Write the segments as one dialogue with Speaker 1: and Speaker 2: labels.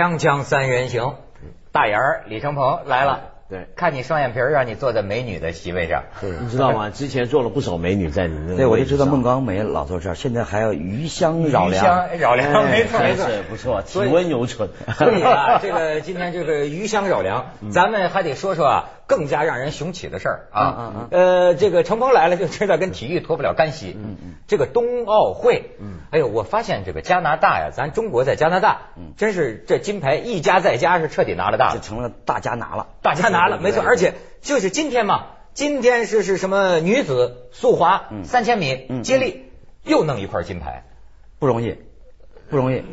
Speaker 1: 锵锵三人行，大眼儿李成鹏来了。
Speaker 2: 对，
Speaker 1: 看你双眼皮儿，让你坐在美女的席位上。
Speaker 2: 你知道吗？之前坐了不少美女在你那。
Speaker 3: 对，我就知道孟刚梅老坐这儿，现在还有余香绕梁。
Speaker 1: 余香绕梁，没错没错，
Speaker 2: 不错，体温有准。
Speaker 1: 所以啊，这个今天这个余香绕梁，咱们还得说说啊。更加让人雄起的事儿啊，呃，这个程鹏来了就知道跟体育脱不了干系。嗯嗯，这个冬奥会，嗯，哎呦，我发现这个加拿大呀，咱中国在加拿大，嗯，真是这金牌一家在家是彻底拿了大，
Speaker 3: 就成了大家拿了，
Speaker 1: 大家拿了，没错，而且就是今天嘛，今天是是什么女子速滑三千米接力又弄一块金牌，
Speaker 3: 不容易，不容易。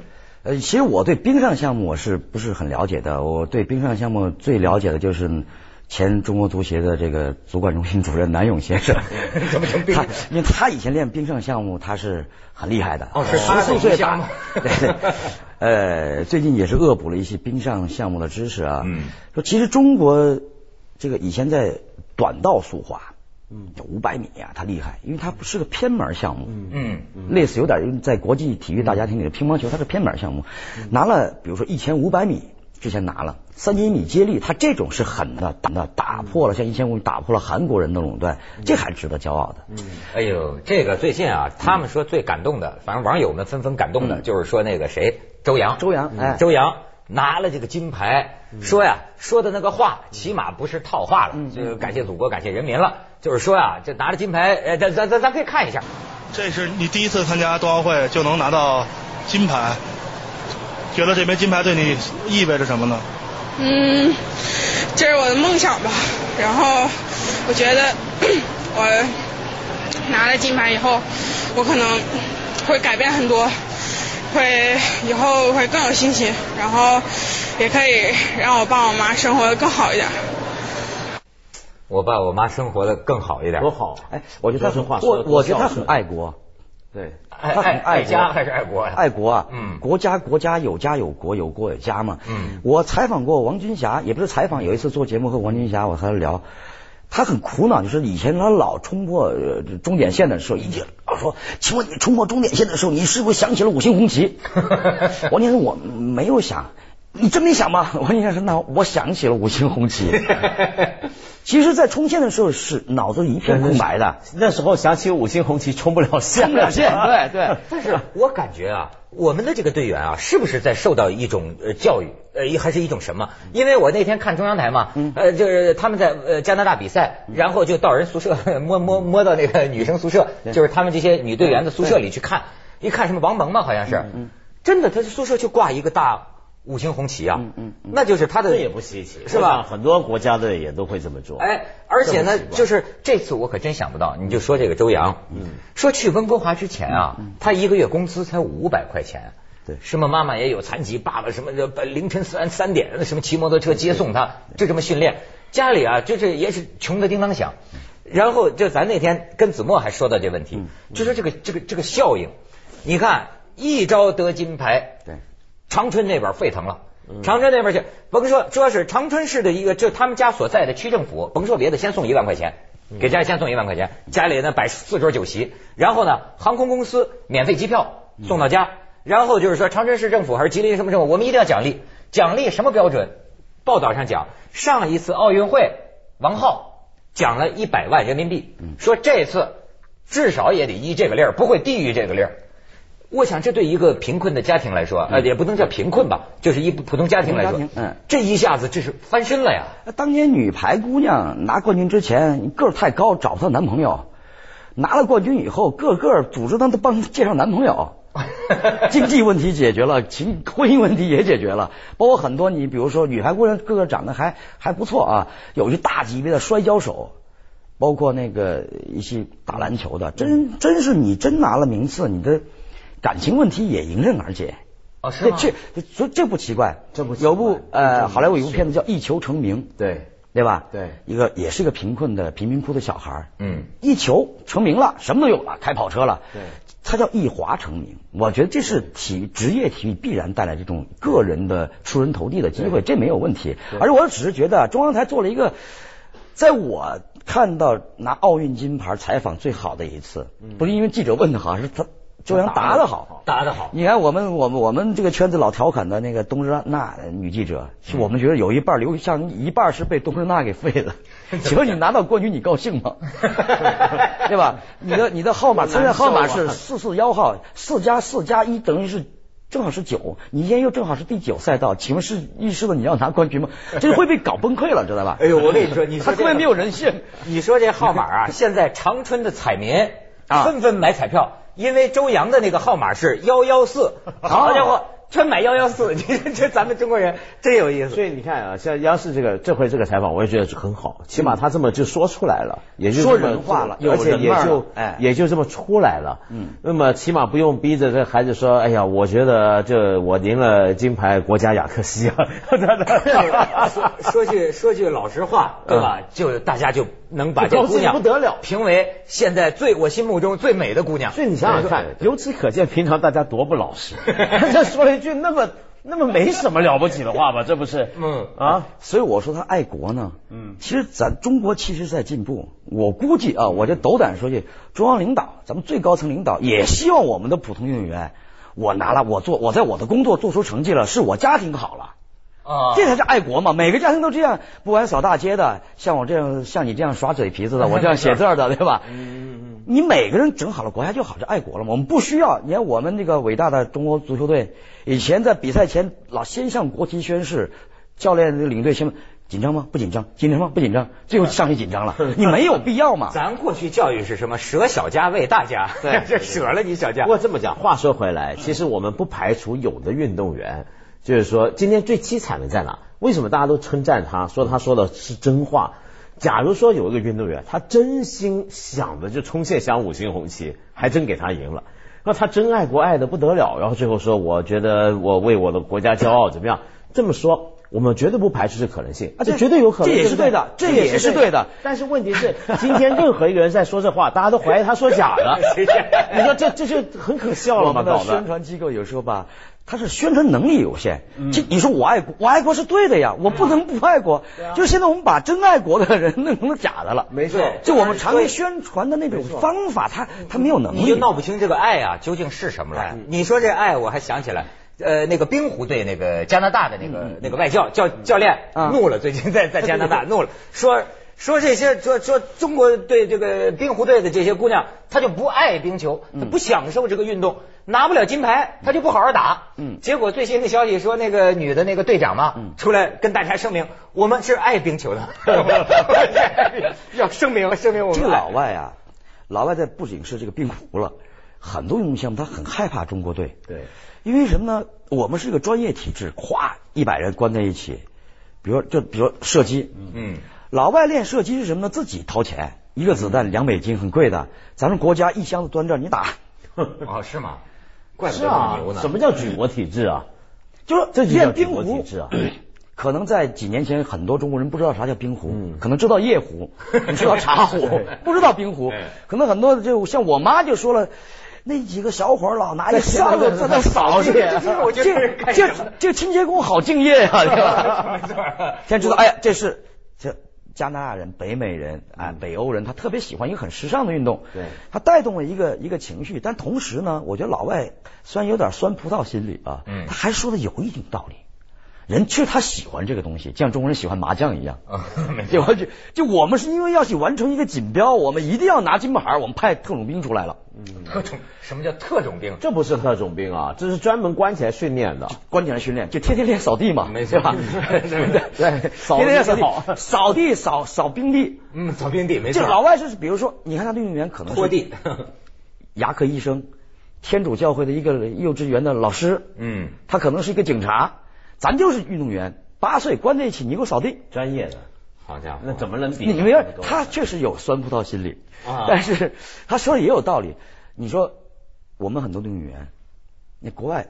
Speaker 3: 呃，其实我对冰上项目我是不是很了解的？我对冰上项目最了解的就是。前中国足协的这个足管中心主任南勇先生，他因为他以前练冰上项目，他是很厉害的。
Speaker 1: 哦，是十四岁
Speaker 3: 项目。对，呃，最近也是恶补了一些冰上项目的知识啊。嗯。说其实中国这个以前在短道速滑，嗯，五百米啊，他厉害，因为他不是个偏门项目。嗯嗯。类似有点在国际体育大家庭里的乒乓球，它是偏门项目，拿了比如说一千五百米。之前拿了。三千米接力，他这种是狠的，打的打破了像一千五米打破了韩国人的垄断，这还值得骄傲的。嗯，
Speaker 1: 哎呦，这个最近啊，他们说最感动的，反正网友们纷纷感动的，就是说那个谁，周洋，
Speaker 3: 周洋，
Speaker 1: 哎，周洋拿了这个金牌，说呀，说的那个话，起码不是套话了，就感谢祖国，感谢人民了，就是说呀，这拿了金牌，哎，咱咱咱咱可以看一下，
Speaker 4: 这是你第一次参加冬奥会就能拿到金牌。觉得这枚金牌对你意味着什么呢？
Speaker 5: 嗯，这是我的梦想吧。然后我觉得我拿了金牌以后，我可能会改变很多，会以后会更有信心，然后也可以让我爸我妈生活的更好一点。
Speaker 1: 我爸我妈生活的更好一点，
Speaker 2: 多好！
Speaker 3: 哎，我觉得他我我觉得他很爱国。
Speaker 2: 对，
Speaker 1: 他很爱家还是爱国呀？
Speaker 3: 爱国啊！嗯，国家国家有家有国有国有家嘛。嗯，我采访过王军霞，也不是采访，有一次做节目和王军霞我和他聊，他很苦恼，就是以前他老冲破终点线的时候，一定说，请问你冲破终点线的时候，你是不是想起了五星红旗？王军霞说我没有想，你真没想吗？王军霞说那我想起了五星红旗。其实，在冲线的时候是脑子一片空白的。
Speaker 2: 那时候想起五星红旗，冲不了线，
Speaker 3: 冲不了线。对对。
Speaker 1: 但是我感觉啊，我们的这个队员啊，是不是在受到一种呃教育？呃，还是一种什么？因为我那天看中央台嘛，呃，就是他们在呃加拿大比赛，然后就到人宿舍 摸摸摸到那个女生宿舍，就是他们这些女队员的宿舍里去看，一看什么王蒙嘛，好像是，真的，他宿舍就挂一个大。五星红旗啊，嗯嗯，那就是他的，
Speaker 2: 这也不稀奇，
Speaker 1: 是吧？
Speaker 2: 很多国家的也都会这么做。
Speaker 1: 哎，而且呢，就是这次我可真想不到，你就说这个周洋，嗯，说去温哥华之前啊，他一个月工资才五百块钱，
Speaker 3: 对，
Speaker 1: 什么妈妈也有残疾，爸爸什么的凌晨三三点什么骑摩托车接送他，就这么训练，家里啊就是也是穷的叮当响。然后就咱那天跟子墨还说到这问题，就说这个这个这个效应，你看一招得金牌，
Speaker 3: 对。
Speaker 1: 长春那边沸腾了，长春那边去，甭说，主要是长春市的一个，就他们家所在的区政府，甭说别的，先送一万块钱，给家里先送一万块钱，家里呢摆四桌酒席，然后呢，航空公司免费机票送到家，然后就是说长春市政府还是吉林什么政府，我们一定要奖励，奖励什么标准？报道上讲，上一次奥运会王浩奖了一百万人民币，说这次至少也得依这个例儿，不会低于这个例儿。我想，这对一个贫困的家庭来说，呃，也不能叫贫困吧，就是一普通家庭来说，嗯，这一下子这是翻身了呀。
Speaker 3: 当年女排姑娘拿冠军之前个儿太高，找不到男朋友；拿了冠军以后，个个组织她都帮介绍男朋友，经济问题解决了，情婚姻问题也解决了。包括很多你比如说女排姑娘，个个长得还还不错啊，有一大级别的摔跤手，包括那个一些打篮球的，真真是你真拿了名次，你的。感情问题也迎刃而解。
Speaker 1: 哦，是
Speaker 3: 这这这不奇怪，
Speaker 2: 这不
Speaker 3: 有部呃好莱坞有部片子叫《一球成名》，
Speaker 2: 对。
Speaker 3: 对吧？
Speaker 2: 对，
Speaker 3: 一个也是一个贫困的贫民窟的小孩嗯，一球成名了，什么都有了，开跑车了，
Speaker 2: 对，
Speaker 3: 他叫一滑成名。我觉得这是体职业体育必然带来这种个人的出人头地的机会，这没有问题。而且我只是觉得中央台做了一个，在我看到拿奥运金牌采访最好的一次，不是因为记者问的好，是他。周洋答得好，
Speaker 1: 答得好。
Speaker 3: 你看我们我们我们这个圈子老调侃的那个东日娜女记者，是我们觉得有一半刘像一半是被东日娜给废了。请问你拿到冠军你高兴吗？对吧？你的你的号码参赛号码是四四幺号，四加四加一等于是。正好是九，你今天又正好是第九赛道，请问是预示了你要拿冠军吗？这会被搞崩溃了，知道吧？
Speaker 1: 哎呦，我跟你说，你
Speaker 3: 他根本没有人性。
Speaker 1: 你说这号码啊，现在长春的彩民纷纷买彩票，因为周洋的那个号码是幺幺四，好家伙。全买幺幺四，这这咱们中国人真有意思。
Speaker 2: 所以你看啊，像央视这个这回这个采访，我也觉得是很好，起码他这么就说出来了，也就
Speaker 3: 说人话了，
Speaker 2: 而且也就哎也就这么出来了。嗯，那么起码不用逼着这孩子说，哎呀，我觉得这我赢了金牌，国家雅克西啊。
Speaker 1: 说说句说句老实话，对吧？就大家就能把这姑娘
Speaker 2: 不得了
Speaker 1: 评为现在最我心目中最美的姑娘。
Speaker 2: 所以你想想看，由此可见，平常大家多不老实。这说了。一句那么那么没什么了不起的话吧，这不是？嗯啊，
Speaker 3: 所以我说他爱国呢。嗯，其实咱中国其实在进步。我估计啊，我就斗胆说句，中央领导，咱们最高层领导也希望我们的普通运动员，我拿了，我做，我在我的工作做出成绩了，是我家庭好了啊，这才是爱国嘛。每个家庭都这样，不管扫大街的，像我这样，像你这样耍嘴皮子的，我这样写字的，对吧？嗯。你每个人整好了国家就好，就爱国了嘛。我们不需要，你看我们那个伟大的中国足球队，以前在比赛前老先向国旗宣誓，教练领队先紧张吗？不紧张，紧张吗？不紧张，最后上去紧张了。你没有必要嘛。
Speaker 1: 咱过去教育是什么？舍小家为大家，对，这 舍了你小家。
Speaker 2: 不过这么讲，话说回来，其实我们不排除有的运动员，就是说今天最凄惨的在哪？为什么大家都称赞他，说他说的是真话？假如说有一个运动员，他真心想的就冲线想五星红旗，还真给他赢了，那他真爱国爱的不得了，然后最后说我觉得我为我的国家骄傲怎么样？这么说，我们绝对不排除这可能性，这绝对有可能，
Speaker 3: 这也是对的，这也是对的。
Speaker 2: 但是问题是，今天任何一个人在说这话，大家都怀疑他说假的，你说这这就很可笑了吗？搞的
Speaker 3: 宣传机构有时候吧。他是宣传能力有限，这你说我爱国，我爱国是对的呀，我不能不爱国。就现在我们把真爱国的人弄成了假的了，
Speaker 2: 没错。
Speaker 3: 就我们常规宣传的那种方法，他他没有能力，
Speaker 1: 你就闹不清这个爱啊究竟是什么了。你说这爱，我还想起来，呃，那个冰壶队那个加拿大的那个那个外教教教练怒了，最近在在加拿大 怒了，说。说这些说说中国队这个冰壶队的这些姑娘，她就不爱冰球，她不享受这个运动，拿不了金牌，她就不好好打。嗯，结果最新的消息说，那个女的那个队长嘛，出来跟大家声明，我们是爱冰球的，要声明声明我们。
Speaker 3: 这老外啊，老外在不仅是这个冰壶了，很多运动项目他很害怕中国队。
Speaker 2: 对，
Speaker 3: 因为什么呢？我们是一个专业体制，咵一百人关在一起，比如就比如射击，嗯。老外练射击是什么呢？自己掏钱，一个子弹两美金，很贵的。咱们国家一箱子端这，你打。
Speaker 1: 哦，是吗？
Speaker 2: 怪不得牛呢。什么叫举国体制啊？
Speaker 3: 就是练冰壶啊。可能在几年前，很多中国人不知道啥叫冰壶，可能知道夜壶，知道茶壶，不知道冰壶。可能很多就像我妈就说了，那几个小伙老拿一箱子在那扫去。这这这清洁工好敬业呀。现在知道，哎呀，这是这。加拿大人、北美人啊、北欧人，他特别喜欢一个很时尚的运动，
Speaker 2: 对，
Speaker 3: 他带动了一个一个情绪。但同时呢，我觉得老外虽然有点酸葡萄心理啊，他还说的有一定道理。人其实他喜欢这个东西，就像中国人喜欢麻将一样。就就我们是因为要去完成一个锦标，我们一定要拿金牌，我们派特种兵出来了。
Speaker 1: 嗯特种什么叫特种兵？
Speaker 2: 这不是特种兵啊，这是专门关起来训练的。
Speaker 3: 关起来训练，就天天练扫地嘛，
Speaker 1: 没错吧？
Speaker 3: 对对，天天扫地，扫地扫扫冰地。
Speaker 1: 嗯，扫冰地没错。
Speaker 3: 这老外就是，比如说，你看他的运动员可能
Speaker 1: 拖地，
Speaker 3: 牙科医生，天主教会的一个幼稚园的老师，嗯，他可能是一个警察。咱就是运动员，八岁关在一起，你给我扫地，
Speaker 2: 专业的，
Speaker 1: 好家伙，
Speaker 2: 那怎么能比？
Speaker 3: 你没有，他确实有酸葡萄心理，但是他说的也有道理。你说我们很多运动员，那国外，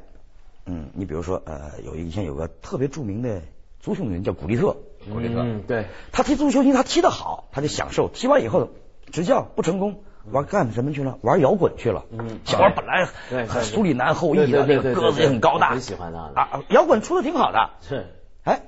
Speaker 3: 嗯，你比如说呃，有以前有个特别著名的足球员叫古利特，
Speaker 1: 古利特，
Speaker 2: 对，
Speaker 3: 他踢足球，因为他踢得好，他就享受，踢完以后执教不成功。玩干什么去了？玩摇滚去了。嗯，小孩本来很苏里南后裔的，那个个子也很高大，
Speaker 2: 很喜欢他
Speaker 3: 啊。摇滚出的挺好的。
Speaker 2: 是，
Speaker 3: 哎，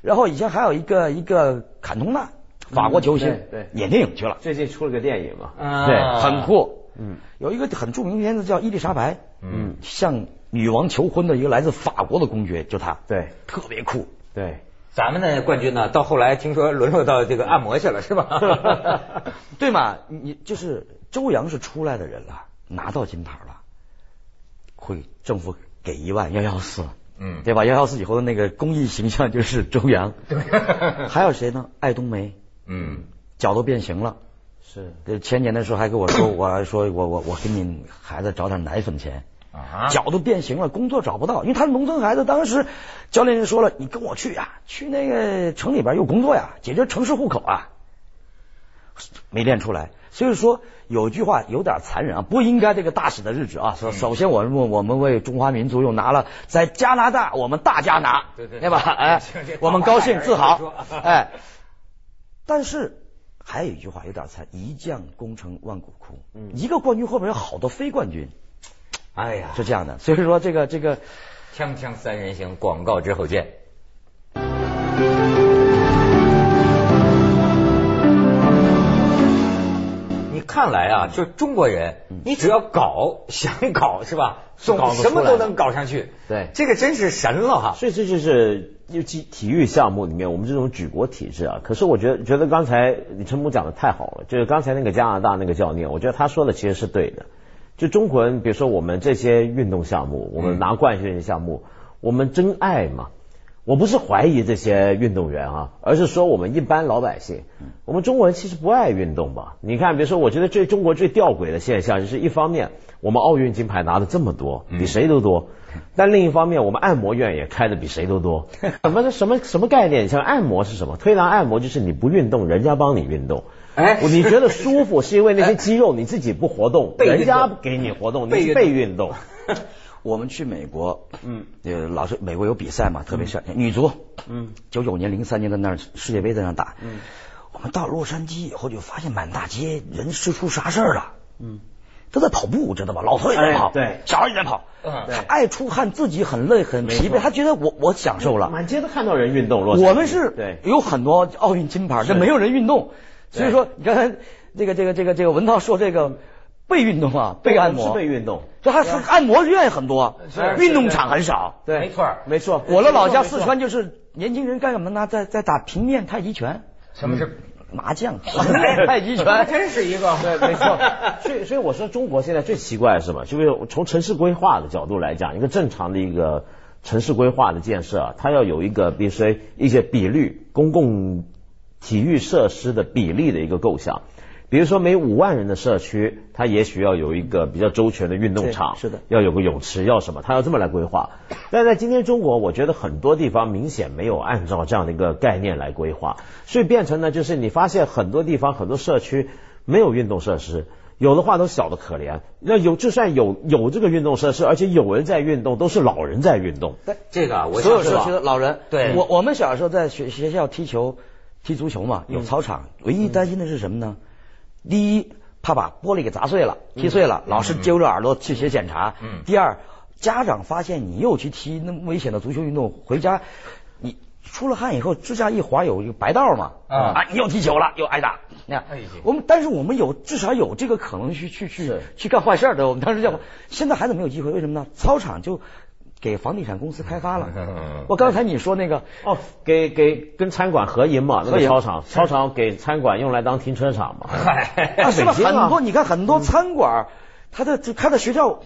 Speaker 3: 然后以前还有一个一个坎通纳，法国球星，
Speaker 2: 对，
Speaker 3: 演电影去了。
Speaker 2: 最近出了个电影嘛，
Speaker 3: 对，很酷。嗯，有一个很著名的片子叫《伊丽莎白》，嗯，向女王求婚的一个来自法国的公爵，就他，
Speaker 2: 对，
Speaker 3: 特别酷。
Speaker 2: 对，
Speaker 1: 咱们的冠军呢，到后来听说沦落到这个按摩去了，是吧？
Speaker 3: 对嘛？你就是周洋是出来的人了，拿到金牌了，会政府给一万幺幺四，
Speaker 1: 嗯，
Speaker 3: 对吧？幺幺四以后的那个公益形象就是周洋，对，还有谁呢？艾冬梅，
Speaker 1: 嗯，
Speaker 3: 脚都变形了。
Speaker 2: 是，
Speaker 3: 呃前年的时候还跟我说，我还说我我我给你孩子找点奶粉钱，
Speaker 1: 啊，
Speaker 3: 脚都变形了，工作找不到，因为他是农村孩子。当时教练就说了，你跟我去呀，去那个城里边有工作呀，解决城市户口啊，没练出来。所以说有句话有点残忍啊，不应该这个大使的日子啊。说首先我们我们为中华民族又拿了在加拿大我们大家拿，
Speaker 1: 对对
Speaker 3: 吧？哎我们高兴自豪，哎，但是。还有一句话有点残，一将功成万骨枯。一个冠军后面有好多非冠军，
Speaker 1: 哎呀，
Speaker 3: 是这样的。所以说这个这个
Speaker 1: 锵锵三人行，广告之后见。看来啊，就中国人，你只要搞，想搞是吧？总什么都能搞上去。
Speaker 2: 对
Speaker 1: 这个真是神了哈。
Speaker 2: 所以这就是尤其体育项目里面我们这种举国体制啊。可是我觉得觉得刚才李晨木讲的太好了，就是刚才那个加拿大那个教练，我觉得他说的其实是对的。就中国人，比如说我们这些运动项目，我们拿冠军项目，我们真爱嘛。我不是怀疑这些运动员啊，而是说我们一般老百姓，我们中国人其实不爱运动吧？你看，比如说，我觉得最中国最吊诡的现象就是，一方面我们奥运金牌拿的这么多，比谁都多，但另一方面我们按摩院也开的比谁都多。什么什么什么概念？像按摩是什么？推拿按摩就是你不运动，人家帮你运动。
Speaker 1: 哎
Speaker 2: 你觉得舒服是因为那些肌肉你自己不活动，人家给你活动，你
Speaker 1: 被运动。
Speaker 3: 我们去美国，嗯，呃，老是美国有比赛嘛，特别是女足，嗯，九九年、零三年在那儿世界杯在那打，嗯，我们到洛杉矶以后就发现满大街人是出啥事儿了，嗯，都在跑步，知道吧？老头也在跑，
Speaker 2: 哎对。
Speaker 3: 小孩也在跑，
Speaker 1: 嗯
Speaker 3: 他爱出汗，自己很累很疲惫，他觉得我我享受了，
Speaker 2: 满街都看到人运动，
Speaker 3: 我们是
Speaker 2: 对。
Speaker 3: 有很多奥运金牌，这没有人运动，所以说你刚才这个这个这个这个文涛说这个被运动啊，被按摩
Speaker 2: 是被运动。
Speaker 3: 这还是按摩院很多
Speaker 1: 是，
Speaker 3: 运动场很少。
Speaker 2: 对，
Speaker 1: 没错
Speaker 2: 没错。
Speaker 3: 我的老家四川就是年轻人干什么呢？在在打平面太极拳、
Speaker 1: 什么是？
Speaker 3: 麻将、太极拳。
Speaker 1: 真是一个
Speaker 2: 对，没错。所以，所以我说中国现在最奇怪的是什么？就是从城市规划的角度来讲，一个正常的一个城市规划的建设啊，它要有一个，比如说一些比率，公共体育设施的比例的一个构想。比如说每五万人的社区，它也许要有一个比较周全的运动场，
Speaker 3: 是是的
Speaker 2: 要有个泳池，要什么，它要这么来规划。但在今天中国，我觉得很多地方明显没有按照这样的一个概念来规划，所以变成呢，就是你发现很多地方很多社区没有运动设施。有的话都小的可怜，那有就算有有这个运动设施，而且有人在运动，都是老人在运动。
Speaker 1: 这个啊，我
Speaker 3: 所有社区的老人，
Speaker 1: 对
Speaker 3: 我我们小时候在学学校踢球、踢足球嘛，有操场，唯一担心的是什么呢？第一，怕把玻璃给砸碎了、踢碎了，老师揪着耳朵去写检查。
Speaker 1: 嗯。
Speaker 3: 第二，家长发现你又去踢那么危险的足球运动，回家你出了汗以后，指甲一划有一个白道嘛，
Speaker 1: 啊。
Speaker 3: 啊，你又踢球了，又挨打。那
Speaker 1: 哎
Speaker 3: 我们但是我们有至少有这个可能去去去去干坏事的，我们当时叫，现在孩子没有机会，为什么呢？操场就给房地产公司开发了。我刚才你说那个
Speaker 2: 哦，给给跟餐馆合营嘛，那个操场，操场给餐馆用来当停车场嘛。
Speaker 3: 啊，是吧？很多你看很多餐馆，它的就开在学校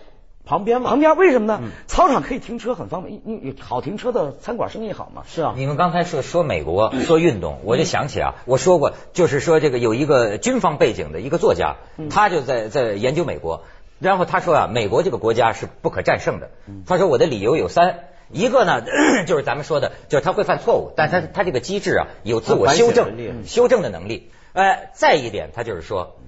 Speaker 2: 旁边嘛，
Speaker 3: 旁边，为什么呢？操场可以停车，很方便。你你好停车的餐馆生意好嘛？
Speaker 2: 是啊，
Speaker 1: 你们刚才说说美国说运动，我就想起啊，我说过，就是说这个有一个军方背景的一个作家，他就在在研究美国，然后他说啊，美国这个国家是不可战胜的。他说我的理由有三，一个呢 就是咱们说的，就是他会犯错误，但他他这个机制啊有自我修正修正的能力。呃，再一点，他就是说，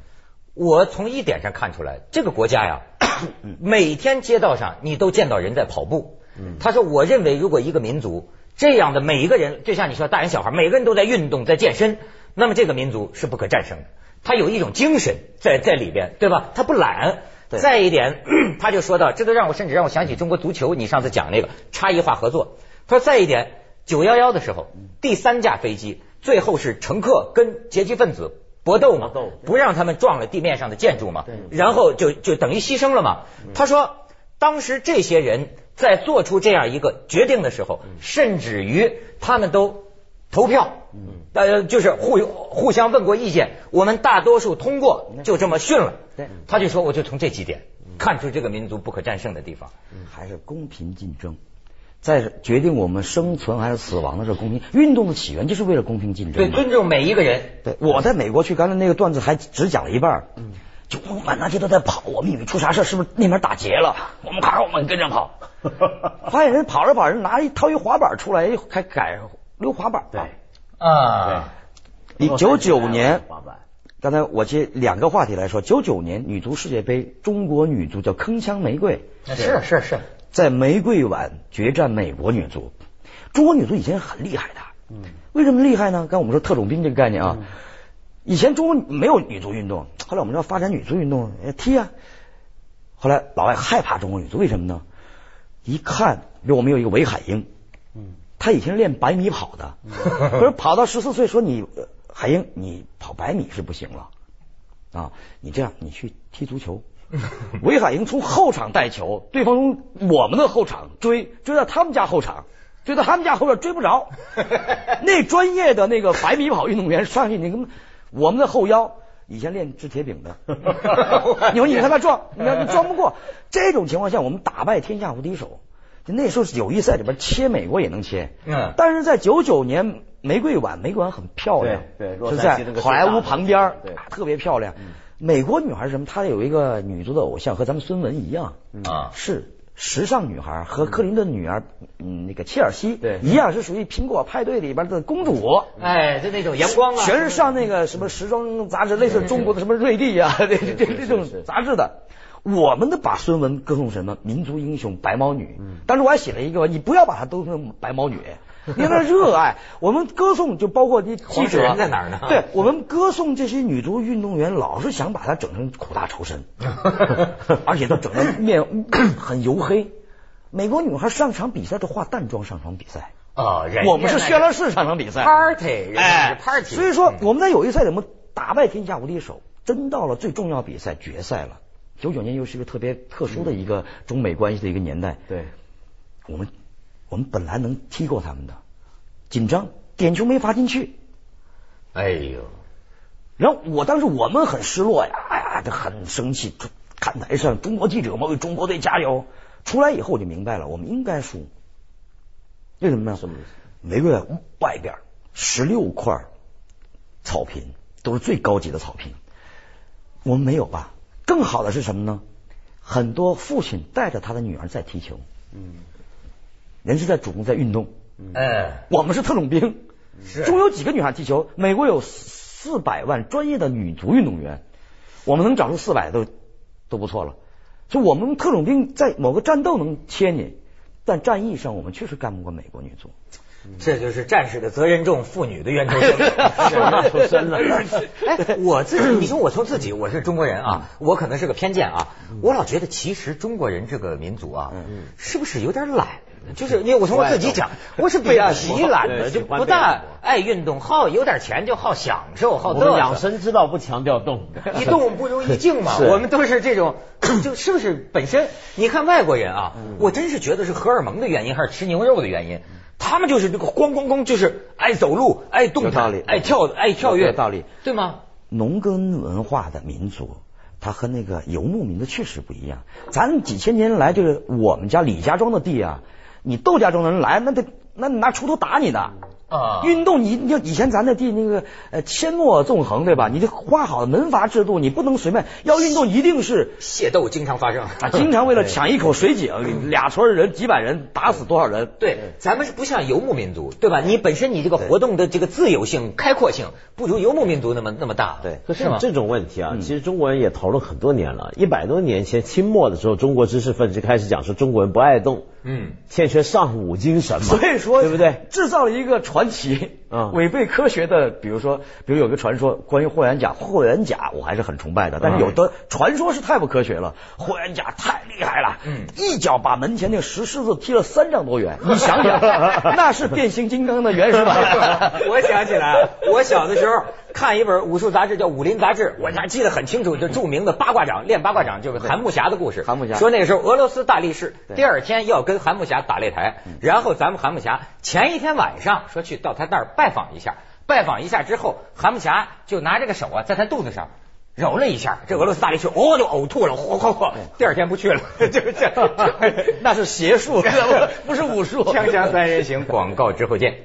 Speaker 1: 我从一点上看出来，这个国家呀，每天街道上你都见到人在跑步。他说，我认为如果一个民族这样的每一个人，就像你说大人小孩，每个人都在运动在健身，那么这个民族是不可战胜的。他有一种精神在在里边，对吧？他不懒。
Speaker 3: 对。
Speaker 1: 再一点，他就说到，这都让我甚至让我想起中国足球，你上次讲那个差异化合作。他说再一点，九幺幺的时候，第三架飞机最后是乘客跟劫机分子搏斗嘛，不让他们撞了地面上的建筑嘛，然后就就等于牺牲了嘛。他说，当时这些人在做出这样一个决定的时候，甚至于他们都投票，嗯呃，就是互互相问过意见，我们大多数通过，就这么训了。对他就说，我就从这几点看出这个民族不可战胜的地方，
Speaker 3: 还是公平竞争。在决定我们生存还是死亡的时候，公平运动的起源就是为了公平竞争。
Speaker 1: 对，尊重每一个人。
Speaker 3: 对，我在美国去，刚才那个段子还只讲了一半。嗯。就满大街都在跑，我们以为出啥事是不是那边打劫了？我们看我们跟着跑，发现人跑着跑着拿一掏一滑板出来，还改溜滑板。
Speaker 2: 对。
Speaker 1: 啊。
Speaker 3: 你九九年滑板，刚才我接两个话题来说，九九年女足世界杯，中国女足叫铿锵玫瑰。
Speaker 1: 是是是。
Speaker 3: 在玫瑰碗决战美国女足，中国女足以前很厉害的，嗯，为什么厉害呢？刚我们说特种兵这个概念啊，以前中国没有女足运动，后来我们要发展女足运动，踢啊，后来老外害怕中国女足，为什么呢？一看，比如我们有一个韦海英，嗯，她以前练百米跑的，可是跑到十四岁，说你海英，你跑百米是不行了，啊，你这样，你去踢足球。韦海英从后场带球，对方从我们的后场追，追到他们家后场，追到他们家后边追不着。那专业的那个百米跑运动员上去，你跟我们的后腰以前练掷铁饼的，你说你看他撞，你看你撞不过。这种情况下，我们打败天下无敌手。那时候友谊赛里边切美国也能切，嗯，但是在九九年玫瑰碗，玫瑰碗很漂亮，
Speaker 2: 对，
Speaker 3: 是在好莱坞旁边，对特别漂亮。美国女孩是什么？她有一个女足的偶像，和咱们孙文一样啊，是时尚女孩，和克林的女儿嗯那个切尔西
Speaker 2: 对
Speaker 3: 一样，是属于苹果派对里边的公主。
Speaker 1: 哎，就那种阳光啊，
Speaker 3: 全是上那个什么时装杂志，类似中国的什么瑞丽啊，这这这种杂志的。我们的把孙文歌颂什么民族英雄白毛女，当时我还写了一个，你不要把她都成白毛女。因为热爱，我们歌颂就包括这记者
Speaker 1: 在哪儿呢？
Speaker 3: 对我们歌颂这些女足运动员，老是想把她整成苦大仇深，而且都整的面 很黝黑。美国女孩上场比赛都化淡妆上场比赛
Speaker 1: 啊，
Speaker 3: 我们是宣乐士上场比赛
Speaker 1: ，party，哎，party。
Speaker 3: 所以说我们在友谊赛怎么打败天下无敌手，真到了最重要比赛决赛了。九九年又是一个特别特殊的一个中美关系的一个年代，
Speaker 2: 对
Speaker 3: 我们。我们本来能踢过他们的，紧张点球没罚进去，
Speaker 1: 哎呦！
Speaker 3: 然后我当时我们很失落呀，哎呀，这很生气。看台上中国记者们为中国队加油。出来以后我就明白了，我们应该输。为什么呢？
Speaker 2: 什么意思？
Speaker 3: 玫瑰外边十六块草坪都是最高级的草坪，我们没有吧？更好的是什么呢？很多父亲带着他的女儿在踢球。嗯。人是在主动在运动，哎，我们是特种兵，
Speaker 1: 是
Speaker 3: 中有几个女孩踢球？美国有四百万专业的女足运动员，我们能找出四百都都不错了。就我们特种兵在某个战斗能切你，但战役上我们确实干不过美国女足。
Speaker 1: 这就是战士的责任重，妇女的冤仇深，
Speaker 2: 出身了。
Speaker 1: 哎，我自己，你说我从自己，我是中国人啊，我可能是个偏见啊，我老觉得其实中国人这个民族啊，是不是有点懒？就是因为我从我自己讲，我是比较喜懒的，就不大爱运动，好有点钱就好享受，好
Speaker 2: 乐。养生之道不强调动，
Speaker 1: 一动不如一静嘛。我们都是这种，就是不是本身？你看外国人啊，我真是觉得是荷尔蒙的原因，还是吃牛肉的原因？他们就是这个咣咣咣，就是爱走路，爱动弹，爱跳，爱跳跃，
Speaker 3: 道理
Speaker 1: 对吗？
Speaker 3: 农耕文化的民族，他和那个游牧民族确实不一样。咱几千年来，就是我们家李家庄的地啊。你窦家庄的人来，那得那拿锄头打你的啊！运动，你你以前咱那地那个呃阡陌纵横对吧？你这画好的门阀制度，你不能随便要运动，一定是
Speaker 1: 械斗经常发生
Speaker 3: 啊！经常为了抢一口水井，俩村人几百人打死多少人？
Speaker 1: 对，咱们是不像游牧民族对吧？你本身你这个活动的这个自由性、开阔性不如游牧民族那么那么大。
Speaker 3: 对，
Speaker 2: 可是这种问题啊，其实中国人也讨论很多年了。一百多年前清末的时候，中国知识分子开始讲说中国人不爱动。嗯，欠缺尚武精神嘛，
Speaker 3: 所以说
Speaker 2: 对不对？
Speaker 3: 制造了一个传奇，嗯，违背科学的，比如说，比如有个传说关于霍元甲，霍元甲我还是很崇拜的，但是有的传说是太不科学了，霍元甲太厉害了，嗯，一脚把门前那个石狮子踢了三丈多远，你想想，那是变形金刚的原始版。
Speaker 1: 我想起来，我小的时候。看一本武术杂志叫《武林杂志》，我还记得很清楚，就著名的八卦掌练八卦掌，就是韩木侠的故事。
Speaker 3: 韩木侠
Speaker 1: 说那个时候俄罗斯大力士第二天要跟韩木侠打擂台，然后咱们韩木侠前一天晚上说去到他那儿拜访一下，拜访一下之后，韩木侠就拿这个手啊在他肚子上。揉了一下，这俄罗斯大力士哦就呕吐了，嚯嚯嚯！第二天不去了，就是这，
Speaker 3: 那是邪术，不是武术。
Speaker 1: 锵锵三人行，广告之后见。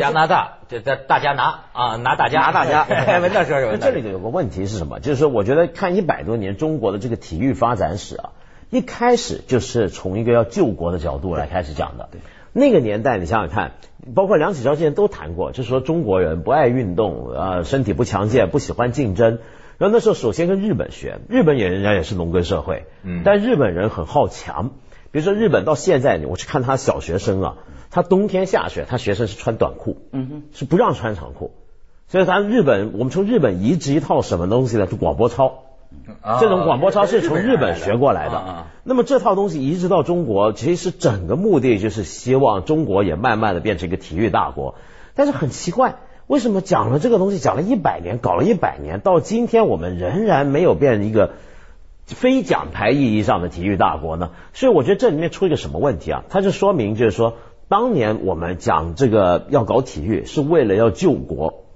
Speaker 1: 加拿大，这这大家拿啊，拿大家，
Speaker 3: 拿大家。
Speaker 1: 文大说说，
Speaker 2: 这里头有个问题是什么？就是说，我觉得看一百多年中国的这个体育发展史啊，一开始就是从一个要救国的角度来开始讲的。
Speaker 3: 对。
Speaker 2: 那个年代，你想想看，包括梁启超先生都谈过，就是说中国人不爱运动，呃，身体不强健，不喜欢竞争。然后那时候首先跟日本学，日本也人家也是农耕社会，嗯，但日本人很好强。比如说日本到现在，我去看他小学生啊，他冬天下雪，他学生是穿短裤，嗯哼，是不让穿长裤。所以咱日本，我们从日本移植一套什么东西呢？就广播操。这种广播操是从日本学过来的，那么这套东西移植到中国，其实整个目的就是希望中国也慢慢的变成一个体育大国。但是很奇怪，为什么讲了这个东西讲了一百年，搞了一百年，到今天我们仍然没有变成一个非奖牌意义上的体育大国呢？所以我觉得这里面出一个什么问题啊？它就说明就是说，当年我们讲这个要搞体育，是为了要救国。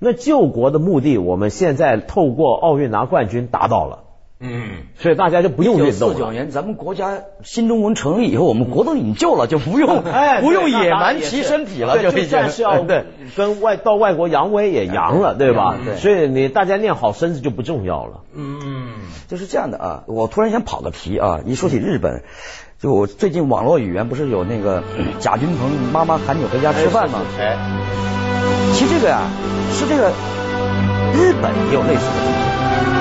Speaker 2: 那救国的目的，我们现在透过奥运拿冠军达到了。嗯，所以大家就不用运动
Speaker 3: 四九年，咱们国家新中国成立以后，我们国都已经救了，就不用 哎，不用野蛮骑身体了，
Speaker 2: 就算是要对跟外到外国扬威也扬了，对吧？所以你大家练好身子就不重要了。嗯，
Speaker 3: 就是这样的啊。我突然想跑个题啊，一说起日本，就最近网络语言不是有那个 贾君鹏妈妈喊你回家吃饭吗？哎，其实这个呀。是这个，日本也有类似的东西，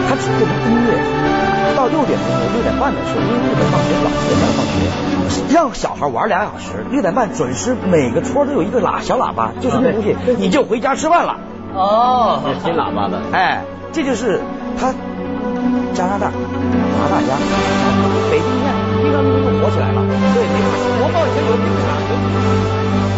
Speaker 3: 它只这个音乐到六点钟、六点半的时候，因为日本放学早，六点半放学，让小孩玩俩小时，六点半准时，每个桌都有一个喇小喇叭，就是那东西，你就回家吃饭了。
Speaker 2: 哦，听喇叭的，
Speaker 3: 哎，这就是他加拿大拿大家，北京你看，乒乓球又火起来了，对，没错，国贸以前有警察有。